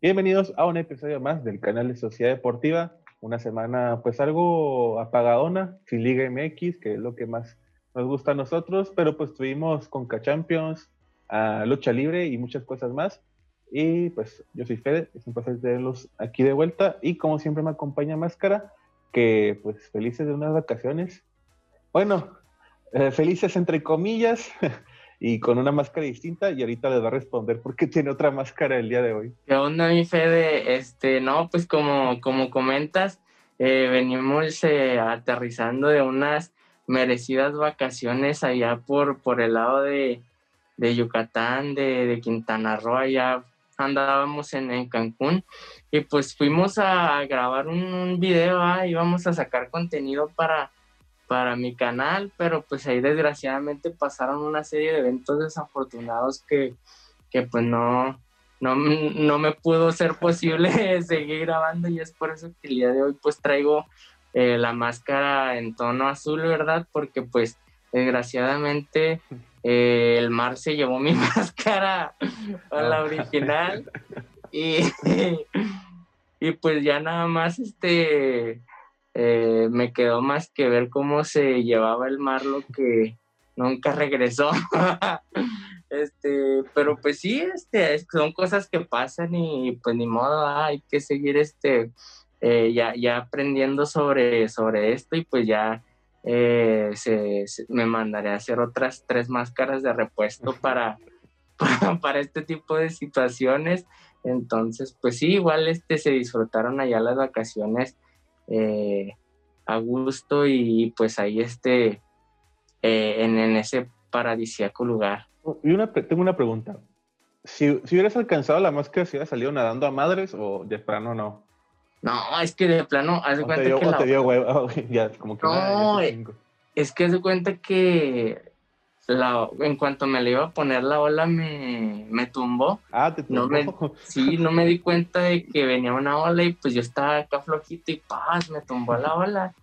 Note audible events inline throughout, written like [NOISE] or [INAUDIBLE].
Bienvenidos a un episodio más del canal de Sociedad Deportiva. Una semana pues algo apagadona, sin Liga MX, que es lo que más nos gusta a nosotros, pero pues tuvimos Conca Champions, a lucha libre y muchas cosas más. Y pues yo soy Fede, es un placer tenerlos aquí de vuelta y como siempre me acompaña Máscara, que pues felices de unas vacaciones. Bueno, eh, felices entre comillas [LAUGHS] y con una máscara distinta y ahorita les va a responder porque tiene otra máscara el día de hoy. ¿Qué onda mi Fede? Este, no, pues como, como comentas, eh, venimos eh, aterrizando de unas merecidas vacaciones allá por, por el lado de, de Yucatán, de, de, Quintana Roo, allá andábamos en, en, Cancún y pues fuimos a grabar un, un video, ah, íbamos a sacar contenido para, para mi canal, pero pues ahí desgraciadamente pasaron una serie de eventos desafortunados que, que pues no, no, no me pudo ser posible [LAUGHS] seguir grabando y es por eso que el día de hoy pues traigo eh, la máscara en tono azul, ¿verdad? Porque pues desgraciadamente eh, el mar se llevó mi [LAUGHS] máscara a la original [LAUGHS] y, y pues ya nada más este eh, me quedó más que ver cómo se llevaba el mar lo que nunca regresó. [LAUGHS] este, pero pues sí, este, son cosas que pasan y pues ni modo, hay que seguir este, eh, ya, ya aprendiendo sobre, sobre esto y pues ya eh, se, me mandaré a hacer otras tres máscaras de repuesto para, [LAUGHS] para, este tipo de situaciones. Entonces, pues sí, igual este, se disfrutaron allá las vacaciones eh, a gusto y pues ahí este, eh, en, en, ese paradisíaco lugar. Y una, tengo una pregunta. Si, si hubieras alcanzado la máscara, ¿si hubieras salido nadando a madres o de plano no? No, es que de plano, haz de cuenta dio, que. La... te dio huevo, [LAUGHS] ya, como que no, es que haz de cuenta que la, en cuanto me le iba a poner la ola me, me tumbó. Ah, te tumbó. No me, [LAUGHS] sí, no me di cuenta de que venía una ola y pues yo estaba acá flojito y paz, me tumbó la ola.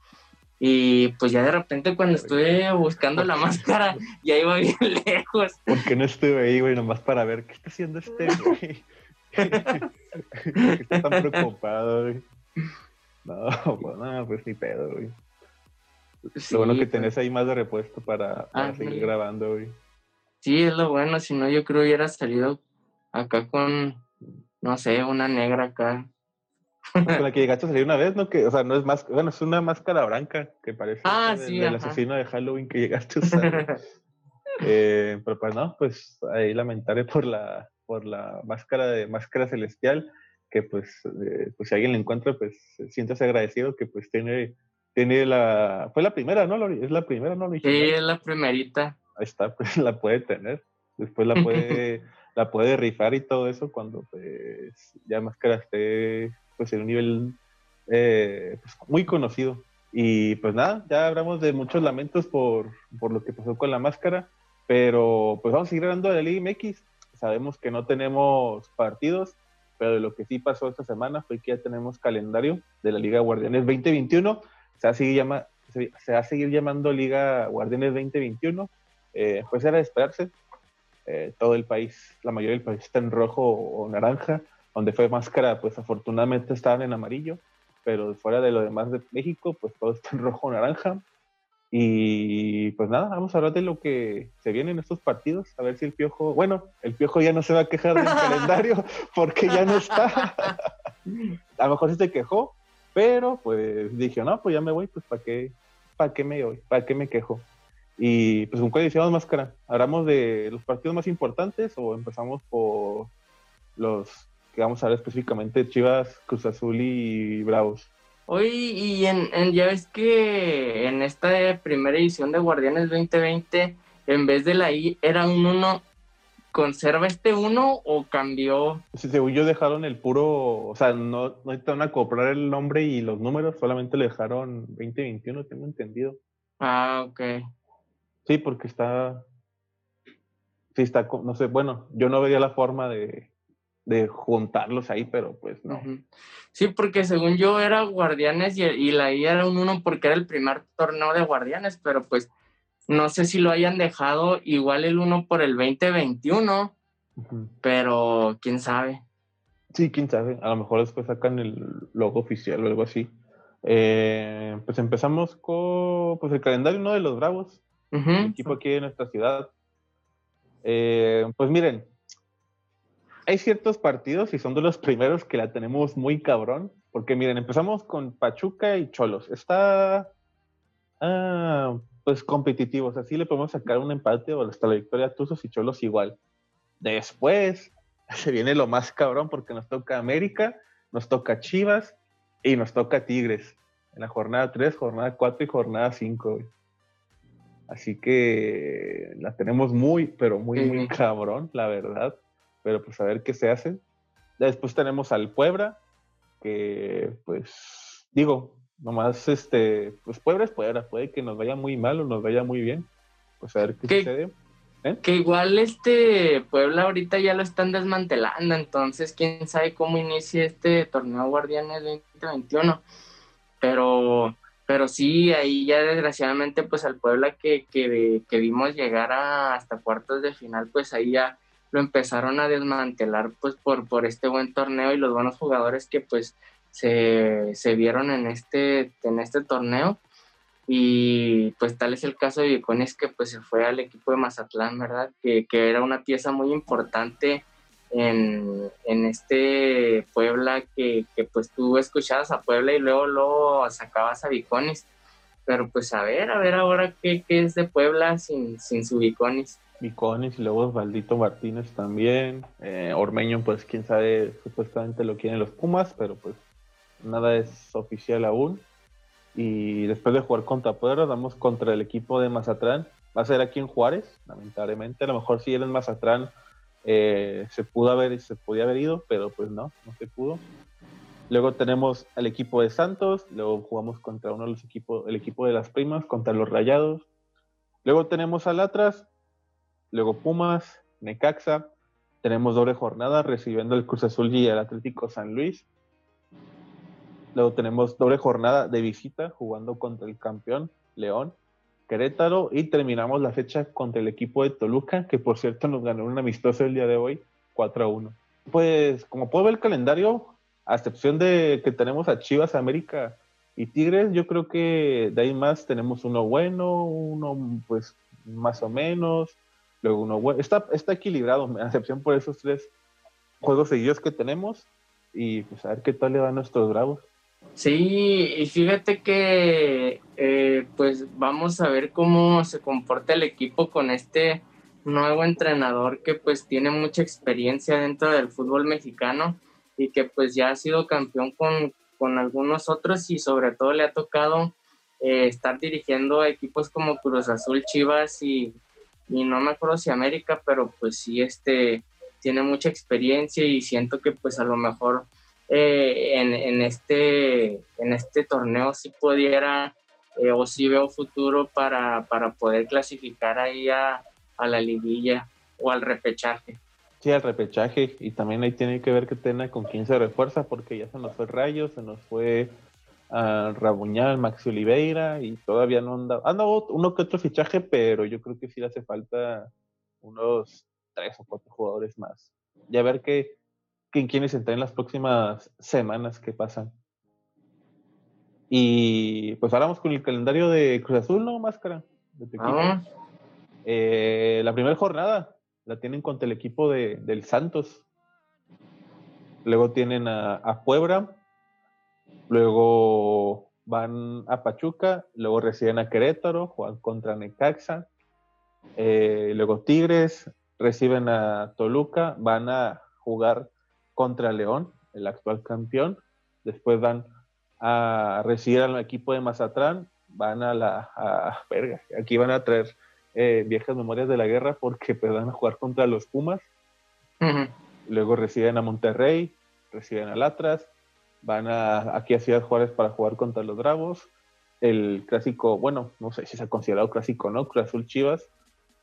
Y pues ya de repente cuando estuve buscando la máscara, ya iba bien [LAUGHS] lejos. ¿Por qué no estuve ahí, güey? Nomás para ver qué está haciendo este, güey. [LAUGHS] está tan preocupado, güey. No, pues no, pues ni pedo, güey. Sí, lo bueno que tenés ahí más de repuesto para, para ah, seguir sí. grabando, güey. Sí, es lo bueno, si no yo creo hubiera salido acá con, no sé, una negra acá. Con la que [LAUGHS] llegaste a salir una vez, ¿no? Que, o sea, no es más, bueno, es una máscara blanca que parece ah, sí, del asesino de Halloween que llegaste a usar. [LAUGHS] eh, pero pues no, pues ahí lamentaré por la, por la máscara de máscara celestial, que pues, eh, pues si alguien la encuentra, pues siéntase agradecido que pues tiene tiene la. Fue la primera, ¿no? Es la primera, ¿no? Sí, es la primerita. Ahí está, pues [LAUGHS] la puede tener. Después la puede, [LAUGHS] la puede rifar y todo eso cuando pues ya Máscara esté pues en un nivel eh, pues, muy conocido. Y pues nada, ya hablamos de muchos lamentos por, por lo que pasó con la máscara, pero pues vamos a seguir hablando de la Liga MX. Sabemos que no tenemos partidos, pero de lo que sí pasó esta semana fue que ya tenemos calendario de la Liga Guardianes 2021 se va a seguir, llama, se, se va a seguir llamando Liga Guardianes 2021. Eh, pues era de esperarse. Eh, todo el país, la mayoría del país está en rojo o naranja. Donde fue máscara, pues afortunadamente estaban en amarillo. Pero fuera de lo demás de México, pues todo está en rojo o naranja. Y pues nada, vamos a hablar de lo que se viene en estos partidos, a ver si el piojo, bueno, el piojo ya no se va a quejar del [LAUGHS] calendario porque ya no está. [LAUGHS] a lo mejor sí se quejó, pero pues dije, no, pues ya me voy, pues ¿para qué, para qué me voy? ¿Para qué me quejo? Y pues con cuál decíamos máscara. ¿Hablamos de los partidos más importantes o empezamos por los que vamos a ver específicamente Chivas, Cruz Azul y Bravos? Hoy, y en, en, ya ves que en esta primera edición de Guardianes 2020, en vez de la I, era un 1 ¿conserva este uno o cambió? Sí, según yo dejaron el puro, o sea, no, no necesitaron acoplar el nombre y los números, solamente le dejaron 2021, tengo entendido. Ah, ok. Sí, porque está, sí está, no sé, bueno, yo no veía la forma de, de juntarlos ahí, pero pues no. Sí, porque según yo era Guardianes y, y la I era un uno porque era el primer torneo de Guardianes, pero pues no sé si lo hayan dejado igual el uno por el 2021, uh -huh. pero quién sabe. Sí, quién sabe. A lo mejor después sacan el logo oficial o algo así. Eh, pues empezamos con pues el calendario uno de los Bravos, el equipo aquí de nuestra ciudad. Eh, pues miren, hay ciertos partidos y son de los [LAUGHS] primeros que la tenemos muy cabrón, porque miren, empezamos con Pachuca y Cholos. Está ah, pues competitivos, así le podemos sacar un empate o hasta la victoria a Tuzos y Cholos igual. Después [LAUGHS] se viene lo más cabrón porque nos toca América, nos toca Chivas y nos toca Tigres en la jornada 3, jornada 4 y jornada 5. Así que la tenemos muy, pero muy, muy cabrón, la verdad. Pero pues a ver qué se hace. Después tenemos al Puebla, que pues digo, nomás este, pues Puebla es Puebla, puede que nos vaya muy mal o nos vaya muy bien. Pues a ver qué, sucede. ¿Eh? Que igual este Puebla ahorita ya lo están desmantelando, entonces quién sabe cómo inicia este torneo Guardianes 2021. Pero, pero sí, ahí ya desgraciadamente pues al Puebla que, que, que vimos llegar a, hasta cuartos de final, pues ahí ya lo empezaron a desmantelar pues por, por este buen torneo y los buenos jugadores que pues se, se vieron en este, en este torneo y pues tal es el caso de Vicones que pues se fue al equipo de Mazatlán, ¿verdad? Que, que era una pieza muy importante en, en este Puebla que, que, pues tú escuchabas a Puebla y luego lo sacabas a Vicones. Pero pues a ver, a ver ahora qué, qué es de Puebla sin, sin su Vicones. Vicones y luego Valdito Martínez también. Eh, Ormeño pues quién sabe, supuestamente lo quieren los Pumas, pero pues nada es oficial aún. Y después de jugar contra Puebla, damos contra el equipo de Mazatlán. Va a ser aquí en Juárez, lamentablemente. A lo mejor si era en Mazatlán eh, se pudo haber, se podía haber ido, pero pues no, no se pudo. Luego tenemos al equipo de Santos, luego jugamos contra uno de los equipos, el equipo de las primas, contra los Rayados. Luego tenemos al Atlas, luego Pumas, Necaxa. Tenemos doble jornada recibiendo el Cruz Azul y el Atlético San Luis. Luego tenemos doble jornada de visita jugando contra el campeón León, Querétaro y terminamos la fecha contra el equipo de Toluca, que por cierto nos ganó un amistoso el día de hoy, 4 a 1. Pues como puedo ver el calendario, a excepción de que tenemos a Chivas, América y Tigres, yo creo que de ahí más tenemos uno bueno, uno pues más o menos, luego uno bueno. Está, está equilibrado, [LAUGHS] a excepción por esos tres juegos seguidos que tenemos y pues a ver qué tal le va a nuestros bravos. Sí, y fíjate que eh, pues vamos a ver cómo se comporta el equipo con este nuevo entrenador que pues tiene mucha experiencia dentro del fútbol mexicano y que pues ya ha sido campeón con, con algunos otros y sobre todo le ha tocado eh, estar dirigiendo equipos como Cruz Azul, Chivas y, y no me acuerdo si América, pero pues sí este tiene mucha experiencia y siento que pues a lo mejor eh, en, este, en este torneo si pudiera eh, o si veo futuro para, para poder clasificar ahí a, la liguilla o al repechaje. Sí, al repechaje y también ahí tiene que ver que tenga con quién se refuerza porque ya se nos fue Rayo, se nos fue a Rabuñal, Maxi Oliveira y todavía no anda, anda uno que otro fichaje, pero yo creo que sí le hace falta unos tres o cuatro jugadores más. Ya ver qué, en quienes entrar en las próximas semanas que pasan. Y pues hablamos con el calendario de Cruz Azul, ¿no, Máscara? Eh, la primera jornada la tienen contra el equipo de, del Santos. Luego tienen a, Puebla. Luego van a Pachuca. Luego reciben a Querétaro. Juegan contra Necaxa. Eh, luego Tigres. Reciben a Toluca. Van a jugar contra León, el actual campeón. Después van a recibir al equipo de Mazatlán, van a la... A, verga, aquí van a traer eh, viejas memorias de la guerra porque pues, van a jugar contra los Pumas. Luego reciben a Monterrey, reciben al Atlas, van a, aquí a Ciudad Juárez para jugar contra los Bravos. El clásico, bueno, no sé si se ha considerado clásico no, Cruz Azul Chivas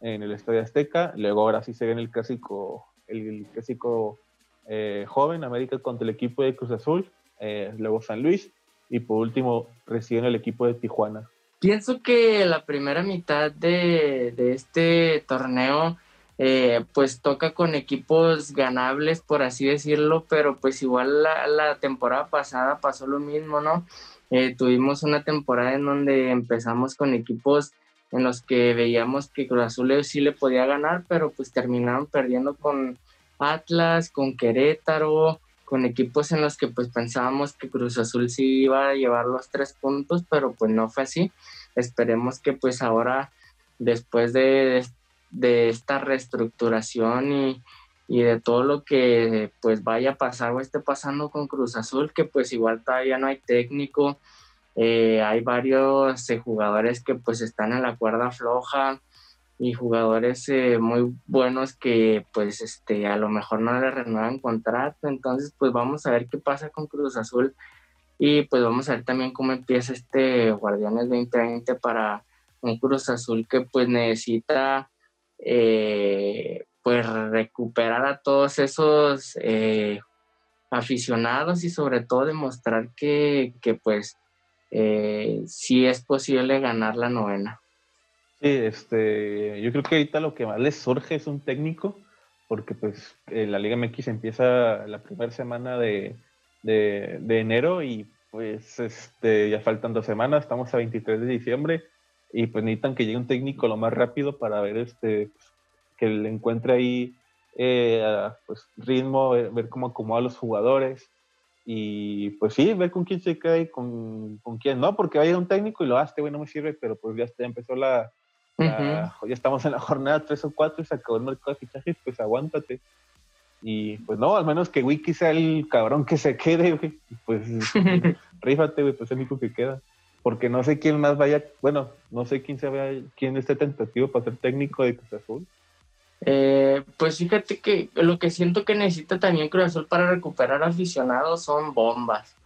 en el Estadio Azteca. Luego ahora sí se viene el clásico, el clásico eh, joven, América contra el equipo de Cruz Azul, eh, luego San Luis y por último reciben el equipo de Tijuana. Pienso que la primera mitad de, este torneo eh, pues toca con equipos ganables, por así decirlo, pero pues igual la, temporada pasada pasó lo mismo, ¿no? Eh, tuvimos una temporada en donde empezamos con equipos en los que veíamos que Cruz Azul sí le podía ganar, pero pues terminaron perdiendo con Atlas, con Querétaro, con equipos en los que pues pensábamos que Cruz Azul sí iba a llevar los tres puntos, pero pues no fue así. Esperemos que pues ahora, después de de esta reestructuración y, de todo lo que pues vaya a pasar o esté pasando con Cruz Azul, que pues igual todavía no hay técnico, eh, hay varios eh, jugadores que pues están en la cuerda floja y jugadores eh, muy buenos que pues este a lo mejor no le renuevan contrato, entonces pues vamos a ver qué pasa con Cruz Azul y pues vamos a ver también cómo empieza este Guardianes 2020 para un Cruz Azul que pues necesita eh, pues recuperar a todos esos eh, aficionados y sobre todo demostrar que, pues eh, sí es posible ganar la novena. Sí, este, yo creo que ahorita lo que más les surge es un técnico, porque pues la Liga MX empieza la primera semana de, enero y pues este, ya faltan dos semanas, estamos a 23 de diciembre y pues necesitan que llegue un técnico lo más rápido para ver este que le encuentre ahí eh, pues ritmo, ver cómo acomoda a los jugadores y pues sí, ver con quién se queda y con, con quién no, porque vaya un técnico y lo hace, güey, no me sirve, pero pues ya, empezó la, ya estamos en la jornada 3 o 4 y se acabó el mercado de fichajes, pues aguántate. Y pues no, al menos que Wiki sea el cabrón que se quede, güey. Pues [LAUGHS] rífate, güey, pues es el único que queda porque no sé quién más vaya, bueno, no sé quién se vea, quién esté tentativo para ser técnico de Cruz Azul. Eh, pues fíjate que lo que siento que necesita también Cruz Azul para recuperar aficionados son bombas.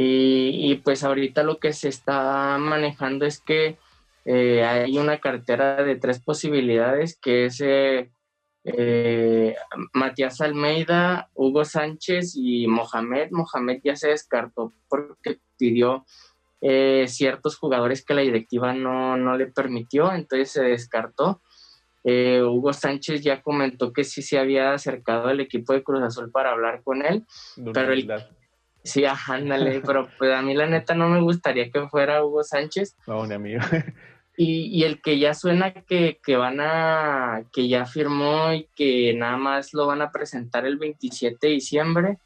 Y, pues ahorita lo que se está manejando es que eh, hay una cartera de tres posibilidades, que es eh, Matías Almeida, Hugo Sánchez y Mohamed. Mohamed ya se descartó porque pidió eh, ciertos jugadores que la directiva no, no, le permitió, entonces se descartó. Eh, Hugo Sánchez ya comentó que sí se había acercado al equipo de Cruz Azul para hablar con él, pero el, sí, ándale, [LAUGHS] pero pues a mí la neta no me gustaría que fuera Hugo Sánchez. No, ni amigo. [LAUGHS] y, y, el que ya suena que, que, van a, que ya firmó y que nada más lo van a presentar el 27 de diciembre,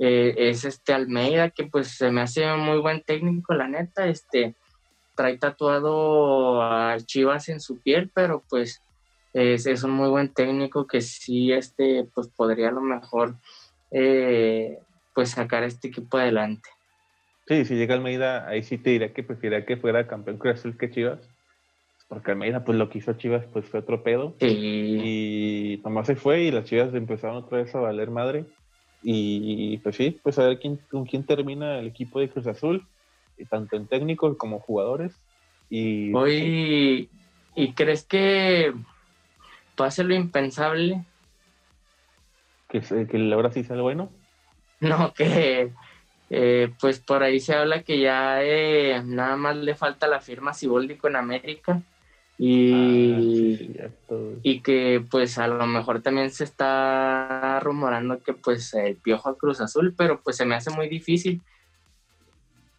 eh, es este Almeida, que pues se me hace muy buen técnico, la neta, este, trae tatuado a Chivas en su piel, pero pues es, un muy buen técnico que sí, este, pues podría a lo mejor eh, pues sacar este equipo adelante. Sí, si llega Almeida, ahí sí te diría que preferiría que fuera campeón Cruz que Chivas. Porque Almeida, pues lo que hizo Chivas, pues fue otro pedo. Y nomás se fue y las Chivas empezaron otra vez a valer madre. Y pues sí, pues a ver quién, con quién termina el equipo de Cruz Azul, tanto en técnicos como jugadores. Y, Hoy, ¿y crees que pase lo impensable? ¿Que, que ahora sí sea bueno? No, [LAUGHS] que eh, pues por ahí se habla que ya eh, nada más le falta la firma Siboldi con América y, ah, y que pues a lo mejor también se está rumorando que pues el piojo a Cruz Azul, pero pues se me hace muy difícil.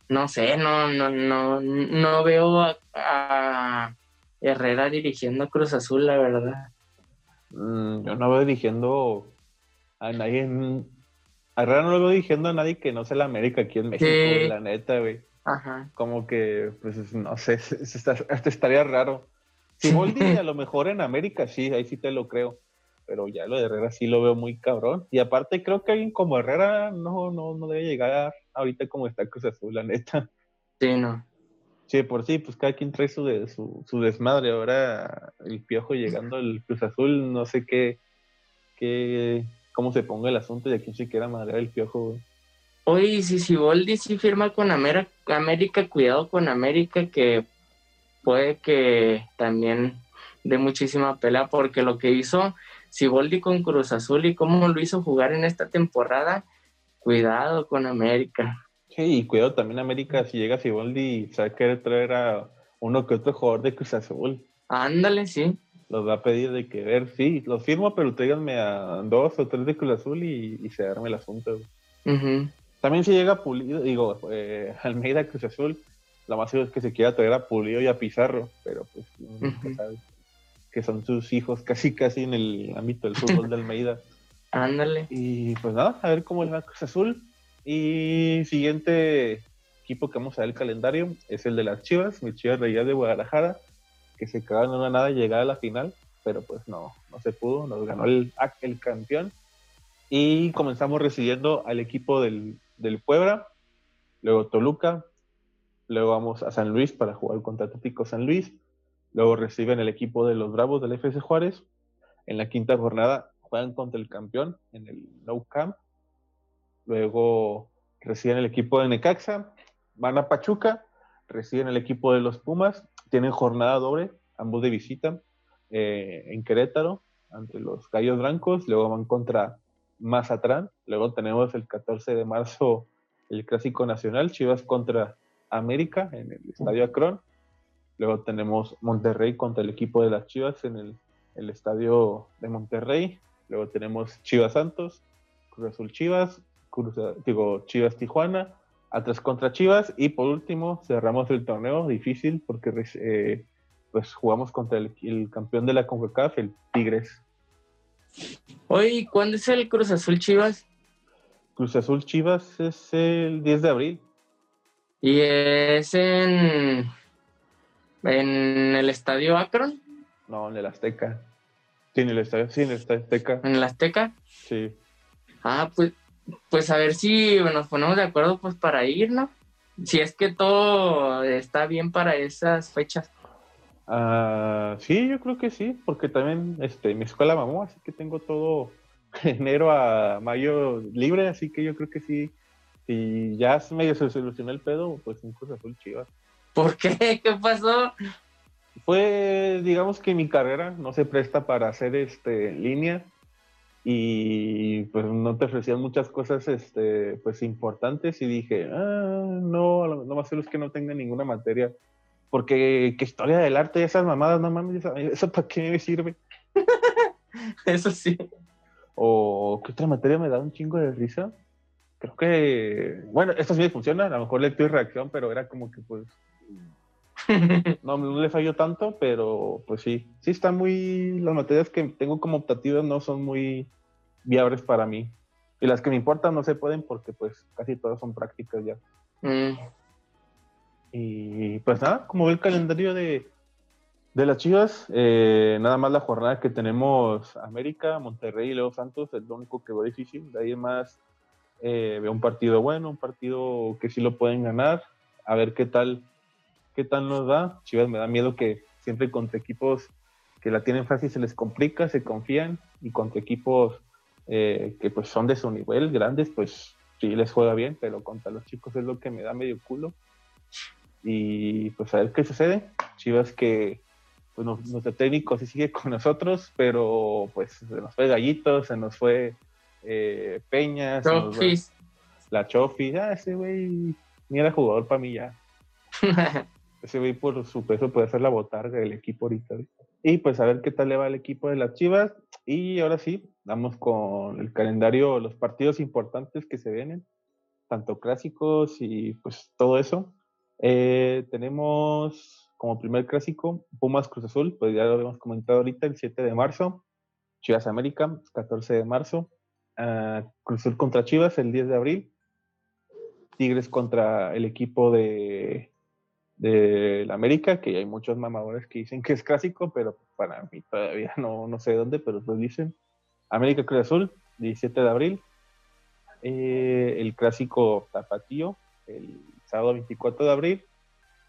No sé, no, no, no, no veo a, Herrera dirigiendo a Cruz Azul, la verdad. Mm, yo no veo dirigiendo a nadie A Herrera no lo veo dirigiendo a nadie que no sea la América aquí en México, la neta, güey. Ajá. Como que, pues, no sé, [LAUGHS] hasta estaría raro. Siboldi a lo [LAUGHS] mejor en América sí, ahí sí te lo creo. Pero ya lo de Herrera sí lo veo muy cabrón. Y aparte creo que alguien como Herrera no, no, no debe llegar ahorita como está Cruz Azul, la neta. Sí, no. Sí, por sí, pues cada quien trae su, de, su, desmadre. Ahora el piojo llegando al Cruz Azul, no sé qué, qué, cómo se ponga el asunto y a quién se quiera madrear el piojo, Oye, si Siboldi sí firma con América, cuidado con América, que puede que también dé muchísima pelea porque lo que hizo Siboldi con Cruz Azul y cómo lo hizo jugar en esta temporada, cuidado con América. Sí, y cuidado también América si llega Siboldi y sabe querer traer a uno que otro jugador de Cruz Azul. Ándale, sí. los va a pedir de que ver, sí, los firmo, pero tráiganme a dos o tres de Cruz Azul y, se arme el asunto. También si llega Pulido, digo, eh, Almeida Cruz Azul, lo más seguro es que se quiera traer a Pulido y a Pizarro, pero pues que son sus hijos casi casi en el ámbito del fútbol de Almeida. [LAUGHS] Ándale. Y pues nada, a ver cómo le va Cruz Azul. Y siguiente equipo que vamos a ver el calendario es el de las Chivas, mis Chivas Reyes de Guadalajara, que se quedaron en una nada llegar a la final, pero pues no, no se pudo, nos ganó el, el campeón. Y comenzamos recibiendo al equipo del, del Puebla, luego Toluca, luego vamos a San Luis para jugar contra Atlético San Luis, luego reciben el equipo de los Bravos del FC Juárez, en la quinta jornada juegan contra el campeón en el No Camp, luego reciben el equipo de Necaxa, van a Pachuca, reciben el equipo de los Pumas, tienen jornada doble, ambos de visita, eh, en Querétaro, ante los Gallos Blancos, luego van contra Mazatlán, luego tenemos el 14 de marzo el Clásico Nacional, Chivas contra América en el Estadio Acron, luego tenemos Monterrey contra el equipo de las Chivas en el, el Estadio de Monterrey, luego tenemos Chivas Santos, Cruz Azul Chivas, Cruz, digo Chivas Tijuana, Atlas contra Chivas y por último cerramos el torneo difícil porque eh, pues jugamos contra el, campeón de la CONCACAF, el Tigres. Oye, ¿cuándo es el Cruz Azul Chivas? Cruz Azul Chivas es el 10 de abril. ¿Y es en, en el Estadio Akron? No, en el Azteca. Sí, en el Estadio, sí, en el Azteca. ¿En el Azteca? Sí. Ah, pues pues a ver si nos ponemos de acuerdo pues para ir, ¿no? Si es que todo está bien para esas fechas. Ah, sí, yo creo que sí, porque también este, mi escuela mamó, así que tengo todo [LAUGHS] enero a mayo libre, así que yo creo que sí. Si ya medio se solucionó el pedo, pues un Cruz Azul Chivas. ¿Por qué? [LAUGHS] ¿Qué pasó? Pues digamos que mi carrera no se presta para hacer este línea y pues no te ofrecían muchas cosas este, pues importantes y dije, ah, no, no más es que no tenga ninguna materia, porque qué historia del arte y esas mamadas, no mames, ¿eso para qué me sirve? [LAUGHS] Eso sí. O qué otra materia me da un chingo de risa. Creo que, bueno, esto sí me funciona, a lo mejor lectura y reacción, pero era como que pues no, no le falló tanto, pero pues sí, sí está muy, las materias que tengo como optativas no son muy viables para mí. Y las que me importan no se pueden porque pues casi todas son prácticas ya. Mm. Y pues nada, como ve el calendario de, de las Chivas, eh, nada más la jornada que tenemos América, Monterrey y Leo Santos es lo único que veo difícil. De ahí más eh, un partido bueno, un partido que sí lo pueden ganar. A ver qué tal qué tal nos da. Chivas me da miedo que siempre contra equipos que la tienen fácil se les complica, se confían y contra equipos eh, que pues son de su nivel, grandes, pues sí les juega bien, pero contra los chicos es lo que me da medio culo. Y pues a ver qué sucede. Chivas que pues nuestro técnico sí sigue con nosotros, pero pues se nos fue Gallito, se nos fue eh, Peña, la Chofi, ah, ese güey ni era jugador para mí ya. [LAUGHS] ese güey por su peso puede ser la botarga del equipo ahorita. Y pues a ver qué tal le va el equipo de las Chivas. Y ahora sí, vamos con el calendario, los partidos importantes que se vienen, tanto clásicos y pues todo eso. Eh, tenemos como primer clásico Pumas Cruz Azul, pues ya lo habíamos comentado ahorita, el 7 de marzo. Chivas América, 14 de marzo. Uh, Cruz Azul contra Chivas, el 10 de abril. Tigres contra el equipo de de América, que hay muchos mamadores que dicen que es clásico, pero para mí todavía no, no sé dónde, pero lo dicen. América Cruz Azul, 17 de abril. Eh, el clásico Tapatío, el sábado 24 de abril.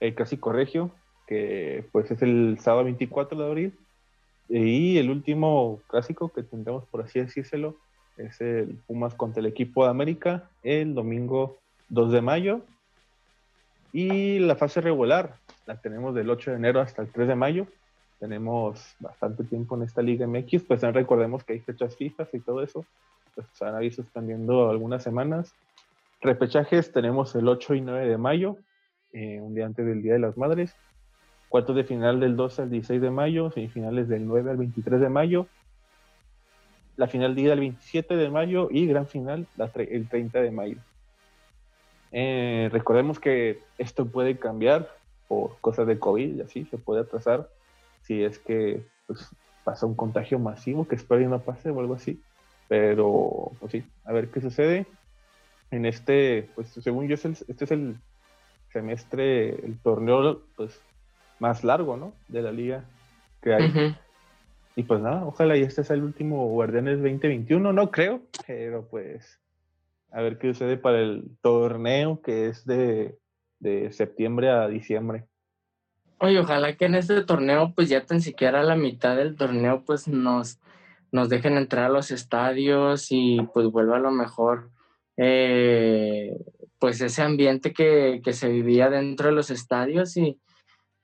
El clásico Regio, que pues es el sábado 24 de abril. Y el último clásico que tendremos, por así decírselo, es el Pumas contra el equipo de América el domingo 2 de mayo y la fase regular la tenemos del 8 de enero hasta el 3 de mayo. Tenemos bastante tiempo en esta Liga MX, pues recordemos que hay fechas fijas y todo eso. Pues se van a ir suspendiendo algunas semanas. Repechajes tenemos el 8 y 9 de mayo, eh, un día antes del Día de las Madres. cuartos de final del 12 al 16 de mayo, semifinales del 9 al 23 de mayo, la final día el 27 de mayo y gran final el 30 de mayo. Eh, recordemos que esto puede cambiar por cosas de COVID y así se puede atrasar si es que pues, pasa un contagio masivo, que espero que no pase o algo así. Pero, pues sí, a ver qué sucede. En este, pues según yo, este es el semestre, el torneo pues más largo, ¿no? De la liga que hay. Y pues nada, ojalá y este sea el último Guardianes 2021, no creo, pero pues a ver qué sucede para el torneo que es de, de septiembre a diciembre. Oye, ojalá que en este torneo, pues ya tan siquiera a la mitad del torneo, pues nos, nos dejen entrar a los estadios y pues vuelva a lo mejor, eh, pues ese ambiente que, que, se vivía dentro de los estadios y,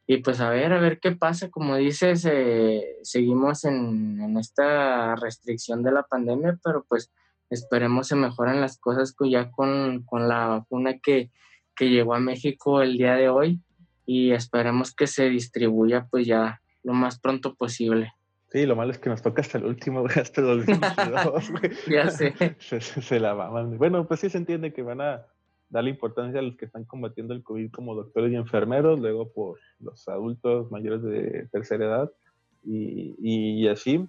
y pues a ver, a ver qué pasa. Como dices, eh, seguimos en, esta restricción de la pandemia, pero pues esperemos se mejoren las cosas ya con, la vacuna que, llegó a México el día de hoy y esperemos que se distribuya pues ya lo más pronto posible. Sí, lo malo es que nos toca hasta el último, [LAUGHS] hasta el [LAUGHS] ya sé. [LAUGHS] Se, se, la van. Bueno, pues sí se entiende que van a darle importancia a los que están combatiendo el COVID como doctores y enfermeros, luego por los adultos mayores de tercera edad y, así.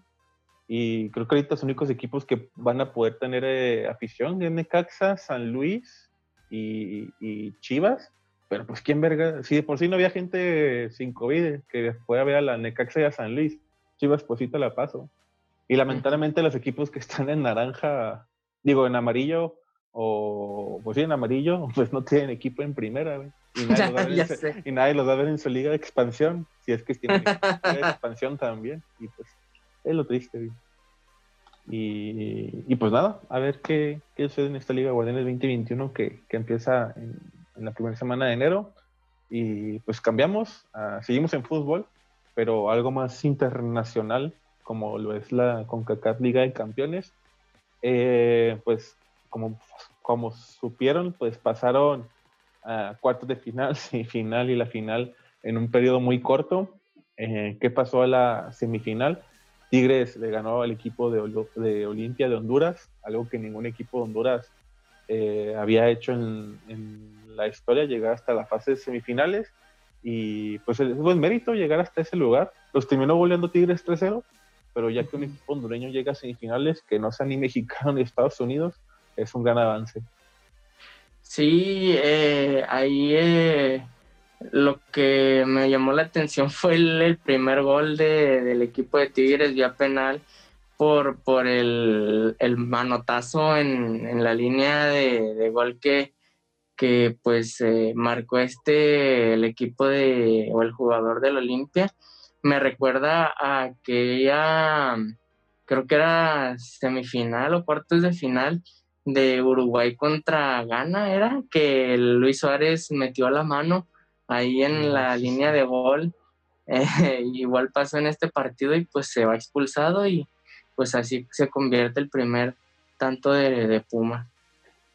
Y creo que ahorita los únicos equipos que van a poder tener eh, afición es Necaxa, San Luis y, y, Chivas. Pero pues quién verga, si de por sí no había gente sin COVID que pueda ver a la Necaxa y a San Luis, Chivas pues sí te la paso. Y lamentablemente los equipos que están en naranja, digo en amarillo, o pues sí, en amarillo, [LAUGHS] pues no tienen equipo en primera, [LAUGHS] Y nadie, los va a ver en su liga de expansión, si es que tienen de [LAUGHS] expansión también. Y pues es lo triste, Y, pues nada, a ver qué, qué, sucede en esta Liga Guardianes 2021 que, que empieza en, la primera semana de enero. Y pues cambiamos, seguimos en fútbol, pero algo más internacional, como lo es la CONCACAF Liga de Campeones. Eh, pues como, como supieron, pues pasaron a cuartos de final, [LAUGHS] semifinal y la final en un periodo muy corto. Eh, ¿Qué pasó a la semifinal? Tigres le ganó al equipo de, de Olimpia de Honduras, algo que ningún equipo de Honduras eh, había hecho en, la historia, llegar hasta la fase de semifinales. Y pues es buen mérito llegar hasta ese lugar. Los terminó goleando Tigres 3-0, pero ya que un equipo hondureño llega a semifinales, que no sea ni mexicano ni Estados Unidos, es un gran avance. Sí, eh, ahí eh, lo que me llamó la atención [LAUGHS] fue el, primer gol del equipo de Tigres vía penal por, por el, manotazo en, la línea de, gol que, que pues eh, marcó este el equipo de o el jugador del Olimpia. Me recuerda a aquella, creo que era semifinal o cuartos de final de Uruguay contra Ghana, era que Luis Suárez metió la mano ahí en la línea de gol. Eh, [LAUGHS] igual pasó en este partido y pues se va expulsado y pues así se convierte el primer tanto de, de Puma.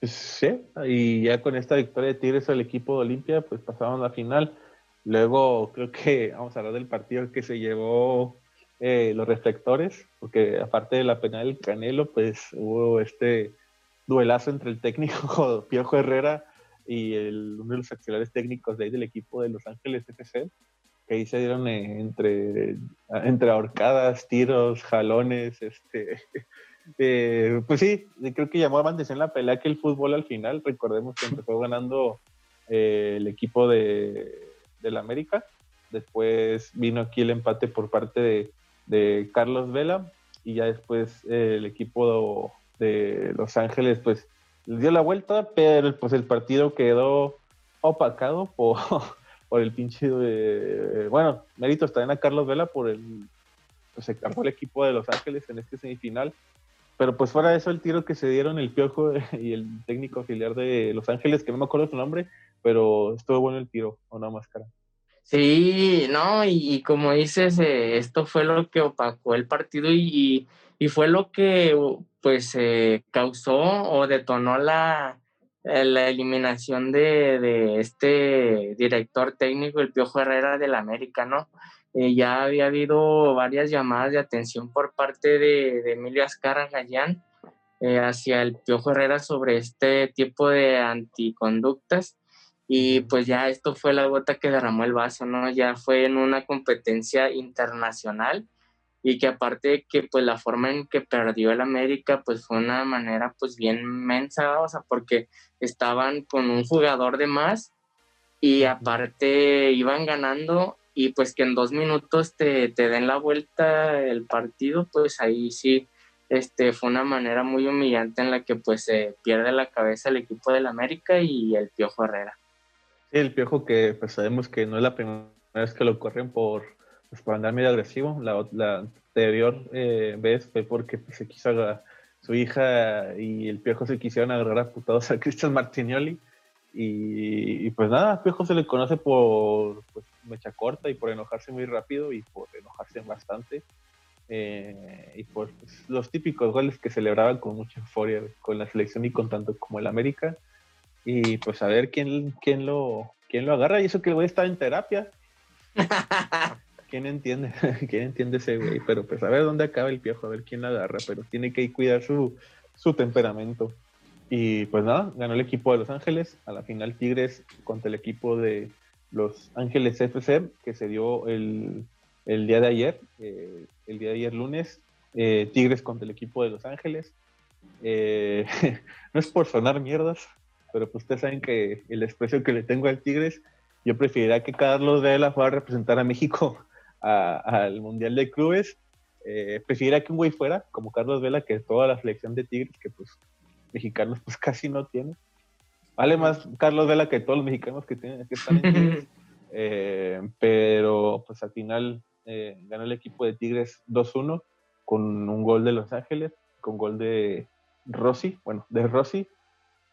Pues, sí, y ya con esta victoria de Tigres al equipo de Olimpia, pues pasaron la final. Luego creo que [LAUGHS] vamos a hablar del partido que se llevó eh, los reflectores, porque aparte de la penal del Canelo, pues hubo este duelazo entre el técnico [LAUGHS] Piojo Herrera y el, uno de los auxiliares técnicos de ahí del equipo de Los Ángeles FC, que ahí se dieron eh, entre, entre ahorcadas, tiros, jalones, este, [LAUGHS] eh, pues sí, creo que llamó a atención la pelea que el fútbol al final, recordemos que empezó [LAUGHS] ganando eh, el equipo de, la América, después vino aquí el empate por parte de, de Carlos Vela y ya después el equipo de Los Ángeles, pues dio la vuelta, pero pues el partido quedó opacado por, [LAUGHS] por el pinche de, bueno, mérito también a Carlos Vela por el, pues se el equipo de Los Ángeles en este semifinal, pero pues fuera de eso el tiro que se dieron el Piojo [LAUGHS] y el técnico auxiliar de Los Ángeles, que no me acuerdo su nombre, pero estuvo bueno el tiro, una máscara. Sí, no, y, como dices, eh, esto fue lo que opacó el partido y, y fue lo que pues causó o detonó la, la eliminación de, de, este director técnico, el Piojo Herrera del América, ¿no? Eh, ya había habido varias llamadas de atención por parte de, de Emilio Azcarra Gallán eh, hacia el Piojo Herrera sobre este tipo de anticonductas y pues ya esto fue la gota que derramó el vaso, ¿no? Ya fue en una competencia internacional y que aparte que pues la forma en que perdió el América pues fue una manera pues bien mensa, o sea, porque estaban con un jugador de más y aparte iban ganando y pues que en dos minutos te, te den la vuelta el partido, pues ahí sí este, fue una manera muy humillante en la que pues se pierde la cabeza el equipo del América y el Piojo Herrera. Sí, el Piojo que pues sabemos que no es la primera vez que lo corren por pues, por andar medio agresivo. La, la anterior eh, vez fue porque pues, se quiso agarrar su hija y el Piojo se quisieron agarrar a putados a [LAUGHS] Cristian Martinioli. Y, pues nada, Piojo se le conoce por pues, mecha corta y por enojarse muy rápido y por enojarse bastante. Eh, y por pues, los típicos goles que celebraban con mucha euforia con la selección y con tanto como el América. Y pues a ver quién, quién, lo, quién lo agarra. Y eso que el güey está en terapia. [LAUGHS] ¿Quién entiende? [LAUGHS] ¿Quién entiende ese güey? Pero pues a ver dónde acaba el piojo, a ver quién la agarra, pero tiene que cuidar su, su temperamento. Y pues nada, ganó el equipo de Los Ángeles, a la final Tigres contra el equipo de Los Ángeles FC, que se dio el, día de ayer, eh, el día de ayer lunes, eh, Tigres contra el equipo de Los Ángeles. Eh, [LAUGHS] no es por sonar mierdas, pero pues ustedes saben que el desprecio que le tengo al Tigres, yo preferiría que Carlos Vela fuera a representar a México al Mundial de Clubes. Eh, que un güey fuera, como Carlos Vela, que toda la selección de Tigres, que pues mexicanos [LAUGHS] pues casi no tiene. Vale más Carlos Vela que todos los mexicanos que, tienen, que están en [LAUGHS] Tigres. Eh, pero pues al final eh, ganó el equipo de Tigres 2-1 con un gol de Los Ángeles, con gol de Rossi, bueno, de Rossi.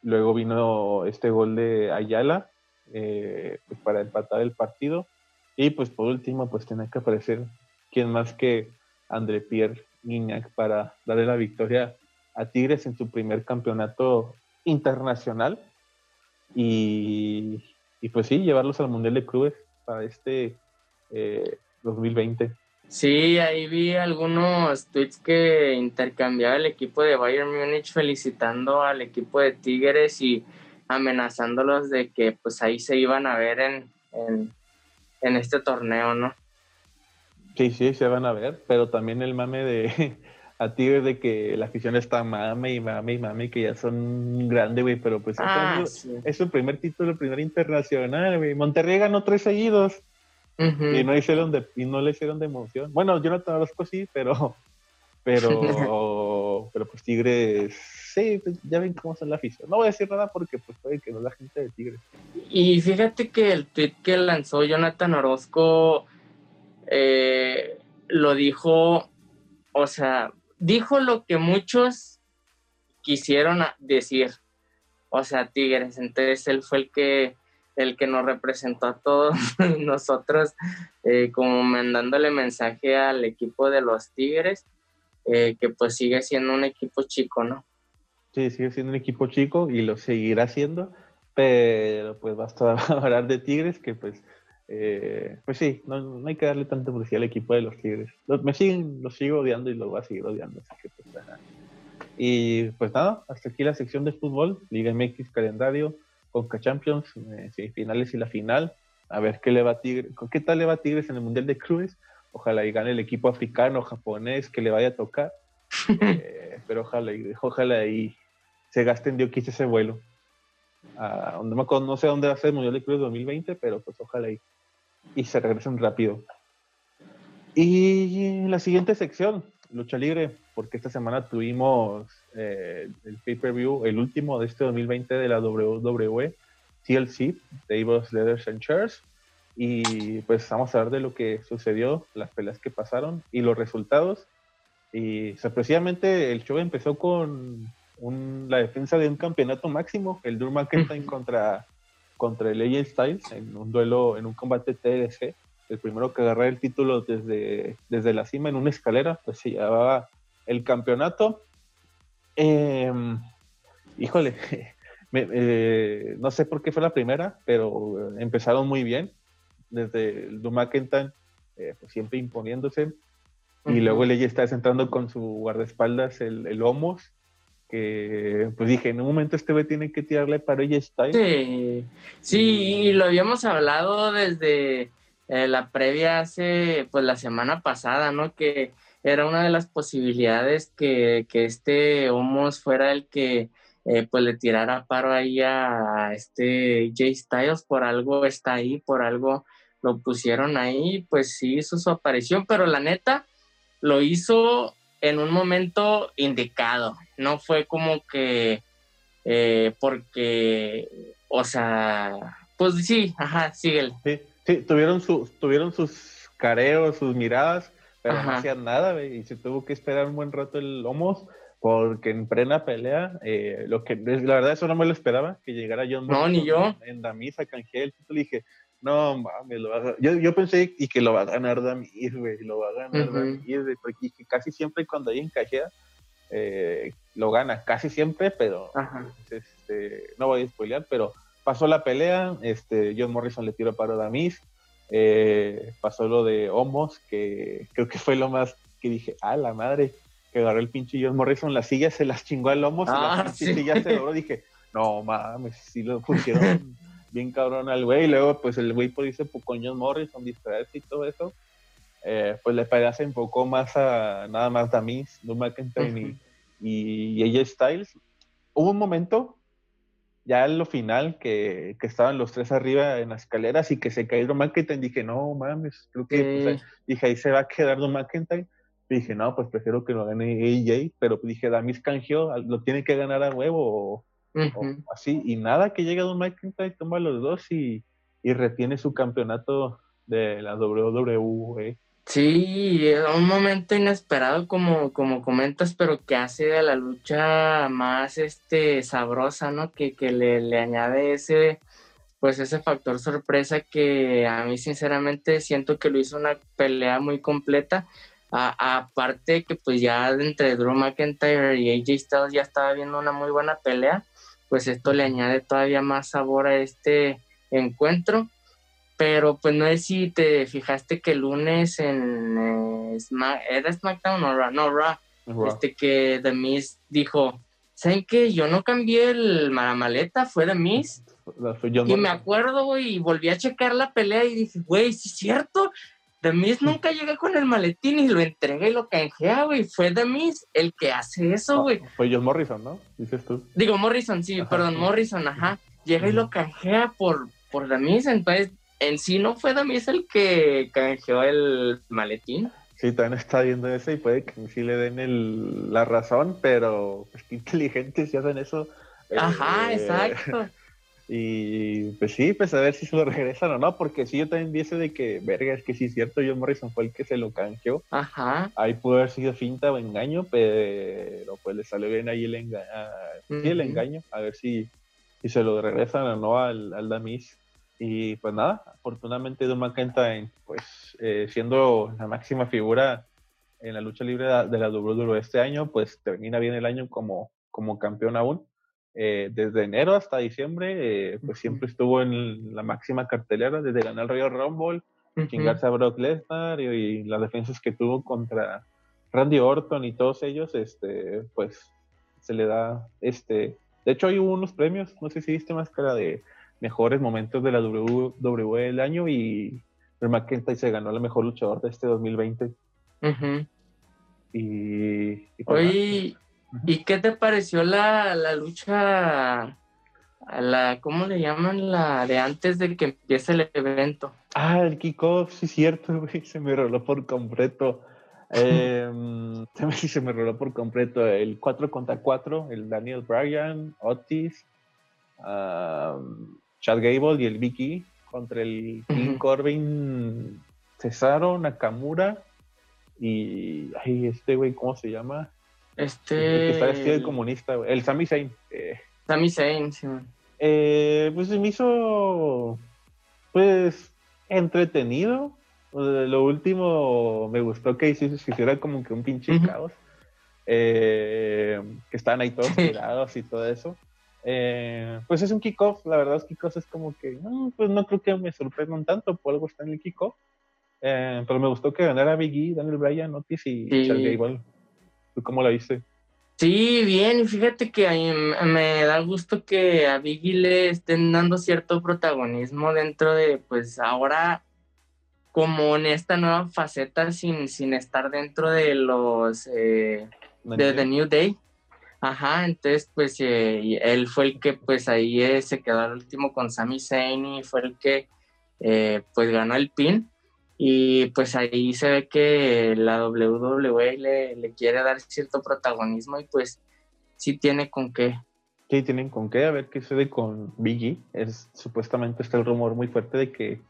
Luego vino este gol de Ayala pues para empatar el partido. Y pues por último, pues tenía que aparecer quien más que André Pierre Guignac para darle la victoria a Tigres en su primer campeonato internacional. Y, pues sí, llevarlos al Mundial de Clubes para este 2020. Eh, sí, ahí vi algunos tweets que intercambiaba el equipo de Bayern Múnich felicitando al equipo de Tigres y amenazándolos de que pues ahí se iban a ver en este torneo, ¿no? Sí, sí, se van a ver, pero también el mame de [LAUGHS] a ti de que la afición está mame y mame y mame que ya son grandes, güey, pero pues ah, es su primer título, el primer internacional, güey. Monterrey ganó tres seguidos y no hicieron de y no le hicieron de emoción. Bueno, yo no te Orozco sí, pero pero [LAUGHS] pero pues Tigres sí, pues, ya ven cómo son la afición. No voy a decir nada porque pues puede que no la gente de Tigres. Y fíjate que el tweet que lanzó Jonathan Orozco eh, lo dijo, o sea, dijo lo que muchos quisieron decir, o sea, Tigres. Entonces él fue el que el que nos representó a todos [LAUGHS] nosotros, eh, como mandándole mensaje al equipo de los Tigres, eh, que pues sigue siendo un equipo chico, ¿no? Sí, sigue siendo un equipo chico y lo seguirá siendo, pero pues basta [LAUGHS] hablar de Tigres que pues, eh, pues sí, no, hay que darle tanta publicidad al equipo de los Tigres. Los, me siguen, los sigo odiando y los voy a seguir odiando. Pues, y pues nada, hasta aquí la sección de fútbol, Liga MX calendario, Conca Champions, eh, finales y la final. A ver qué le va a Tigres, qué tal le va a Tigres en el Mundial de Clubes. Ojalá y gane el equipo africano, japonés que le vaya a tocar. [LAUGHS] Eh, pero ojalá y, ojalá y se gasten Dios quise ese vuelo. Uh, no sé dónde va a ser el Mundial de Clubes 2020, pero pues ojalá y, y se regresen rápido. Y la siguiente sección, lucha libre, porque esta semana tuvimos eh, el pay-per-view, el último de este 2020 de la WWE, TLC, Tables, Leathers and Chairs. Y pues vamos a ver de lo que sucedió, las peleas que pasaron y los resultados. Y sorpresivamente el show empezó con la defensa de un campeonato máximo, el Drew McIntyre contra, contra el AJ Styles en un duelo, en un combate TLC. El primero que agarró el título desde, desde la cima en una escalera, pues se llevaba el campeonato. Em, híjole, [LAUGHS] no sé por qué fue la primera, pero empezaron muy bien. Desde el Drew McIntyre, pues siempre imponiéndose. Y luego el está entrando con su guardaespaldas, el, el Homos, que pues dije, en un momento este güey tiene que tirarle para ella Styles. Sí, sí, y lo habíamos hablado desde eh, la previa hace, pues la semana pasada, ¿no? Que era una de las posibilidades que, que este Homos fuera el que eh, pues le tirara paro ahí a este Jay Styles, por algo está ahí, por algo lo pusieron ahí, pues sí hizo su aparición, pero la neta lo hizo en un momento indicado, no fue como que eh, porque, o sea, pues sí, ajá, síguele. Sí, sí, tuvieron, sus tuvieron sus careos, sus miradas, pero no hacían nada, y se tuvo que esperar un buen rato el Homos, porque en plena pelea, eh, lo que, la verdad eso no me lo esperaba, que llegara John No, ni yo. En Damisa, canjeé el título y dije, no mames, lo va a... yo, yo pensé y que lo va a ganar Damir, güey, lo va a ganar Damir, porque casi siempre cuando hay encajea, eh, lo gana, casi siempre, pero este, no voy a spoilear, pero pasó la pelea, este, John Morrison le tiró para Damis, eh, pasó lo de Homos, que creo que fue lo más que dije, ah, la madre, que agarró el pinche John Morrison, las sillas se las chingó al Homos, y la ah, silla se logró, dije, no mames, sí lo pusieron [LAUGHS] bien cabrón al güey. Y luego, pues el güey por irse con John Morrison, distraerse y todo eso, eh, pues le parece un poco más a nada más a mí, Drew McIntyre y, y, AJ Styles. Hubo un momento, ya en lo final, que, que, estaban los tres arriba en las escaleras y que se cayó Drew McIntyre. Dije, no mames, creo que, pues, dije, ahí se va a quedar Drew McIntyre. dije, no, pues prefiero que lo gane AJ, pero dije, Damis canjeó, lo tiene que ganar a huevo así, y nada que llega Don McIntyre, toma los dos y, retiene su campeonato de la WWE. Sí, un momento inesperado como, como comentas, pero que hace de la lucha más este sabrosa, ¿no? Que, le, le añade ese pues ese factor sorpresa que a mí sinceramente siento que lo hizo una pelea muy completa. aparte que pues ya entre Drew McIntyre y AJ Styles ya estaba viendo una muy buena pelea pues esto le añade todavía más sabor a este encuentro. Pero pues no sé si te fijaste que el lunes en eh, ¿era SmackDown o Raw? No, Raw. Este que The Miz dijo, ¿saben qué? Yo no cambié el, la maleta, fue The Miz. Y me acuerdo, güey, y volví a checar la pelea y dije, güey, sí es cierto, Demis nunca llega con el maletín y lo entrega y lo canjea, güey. Fue Demis el que hace eso, güey. fue John Morrison, ¿no? Dices tú. Digo, Morrison, sí, perdón, Morrison, ajá. Llega y lo canjea por, por Demis, entonces en sí no fue Demis el que canjeó el maletín. Sí, también está viendo eso y puede que sí le den el, la razón, pero pues qué [LAUGHS] inteligentes si hacen eso. Ajá, eh, exacto. Y pues sí, pues a ver si se lo [LAUGHS] regresan o no, porque sí, yo también vi de que, verga, es que sí es cierto, John Morrison fue el que se lo canjeó. Ajá. Ahí pudo haber sido finta o engaño, pero pues le salió bien ahí el, engaño, el engaño, a ver si, si se lo regresan o no al, al Damis. Y pues nada, afortunadamente Don McIntyre, pues eh, siendo la máxima figura en la lucha libre de la WWE este año, pues termina bien el año como, como campeón aún eh, desde enero hasta diciembre, eh, pues siempre estuvo en la máxima cartelera, desde ganar el Royal Rumble, chingarse a Brock Lesnar y, las defensas que tuvo contra Randy Orton y todos ellos, este, pues se le da, este, de hecho hay unos premios, no sé si viste máscara de mejores momentos de la WWE del año y McIntyre se ganó el mejor luchador de este 2020. Y, y pues ¿Y qué te pareció la, la lucha, la, ¿cómo le llaman? La de antes de que empiece el evento. Ah, el kickoff, sí, cierto, [LAUGHS] güey, se me roló por completo. Eh, [LAUGHS] se me roló por completo el 4 contra 4, el Daniel Bryan, Otis, Chad Gable y el Vicky contra el King Corbin, Cesaro, Nakamura y ay, este güey, ¿cómo se llama? Este. El está vestido de comunista, El Sami Zayn. Eh. Sami Zayn, sí, eh, pues se me hizo. Pues. Entretenido. Lo último me gustó que hiciera como que un pinche caos. Eh, que estaban ahí todos tirados y todo eso. Eh, pues es un kickoff, la verdad es kickoff es como que, no, pues no creo que me sorprendan tanto, por algo está en el kickoff. Eh, pero me gustó que ganara Big E, Daniel Bryan, Otis y sí. igual. ¿Tú cómo la viste? Sí, bien, fíjate que me da gusto que a Biggie le estén dando cierto protagonismo dentro de, pues ahora, como en esta nueva faceta, sin, sin estar dentro de los, eh, de The New Day. Ajá, entonces, pues eh, él fue el que, pues ahí eh, se quedó al último con Sami Zayn y fue el que, pues ganó el pin. Y pues ahí se ve que la WWE le, le, quiere dar cierto protagonismo y pues sí tiene con qué. Sí, tienen con qué, a ver qué sucede con Biggie. Es, supuestamente está el rumor muy fuerte de que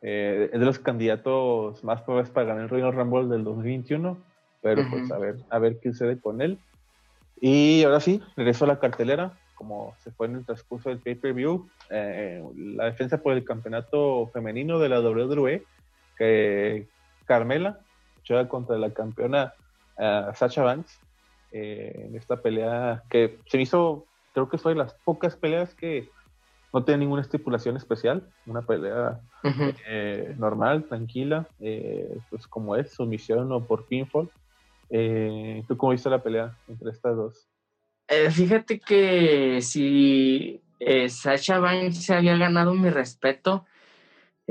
eh, es de los candidatos más probables para ganar el Royal Rumble del 2021, pero pues a ver, a ver qué sucede con él. Y ahora sí, regreso a la cartelera, como se fue en el transcurso del pay-per-view, eh, la defensa por el campeonato femenino de la WWE que Carmela juega contra la campeona uh, Sacha Banks eh, en esta pelea que se hizo, creo que fue de las pocas peleas que no tiene ninguna estipulación especial, una pelea eh, normal, tranquila, eh, pues como es, sumisión o por pinfall. ¿Tú cómo viste la pelea entre estas dos? fíjate que si Sacha Banks se había ganado mi respeto,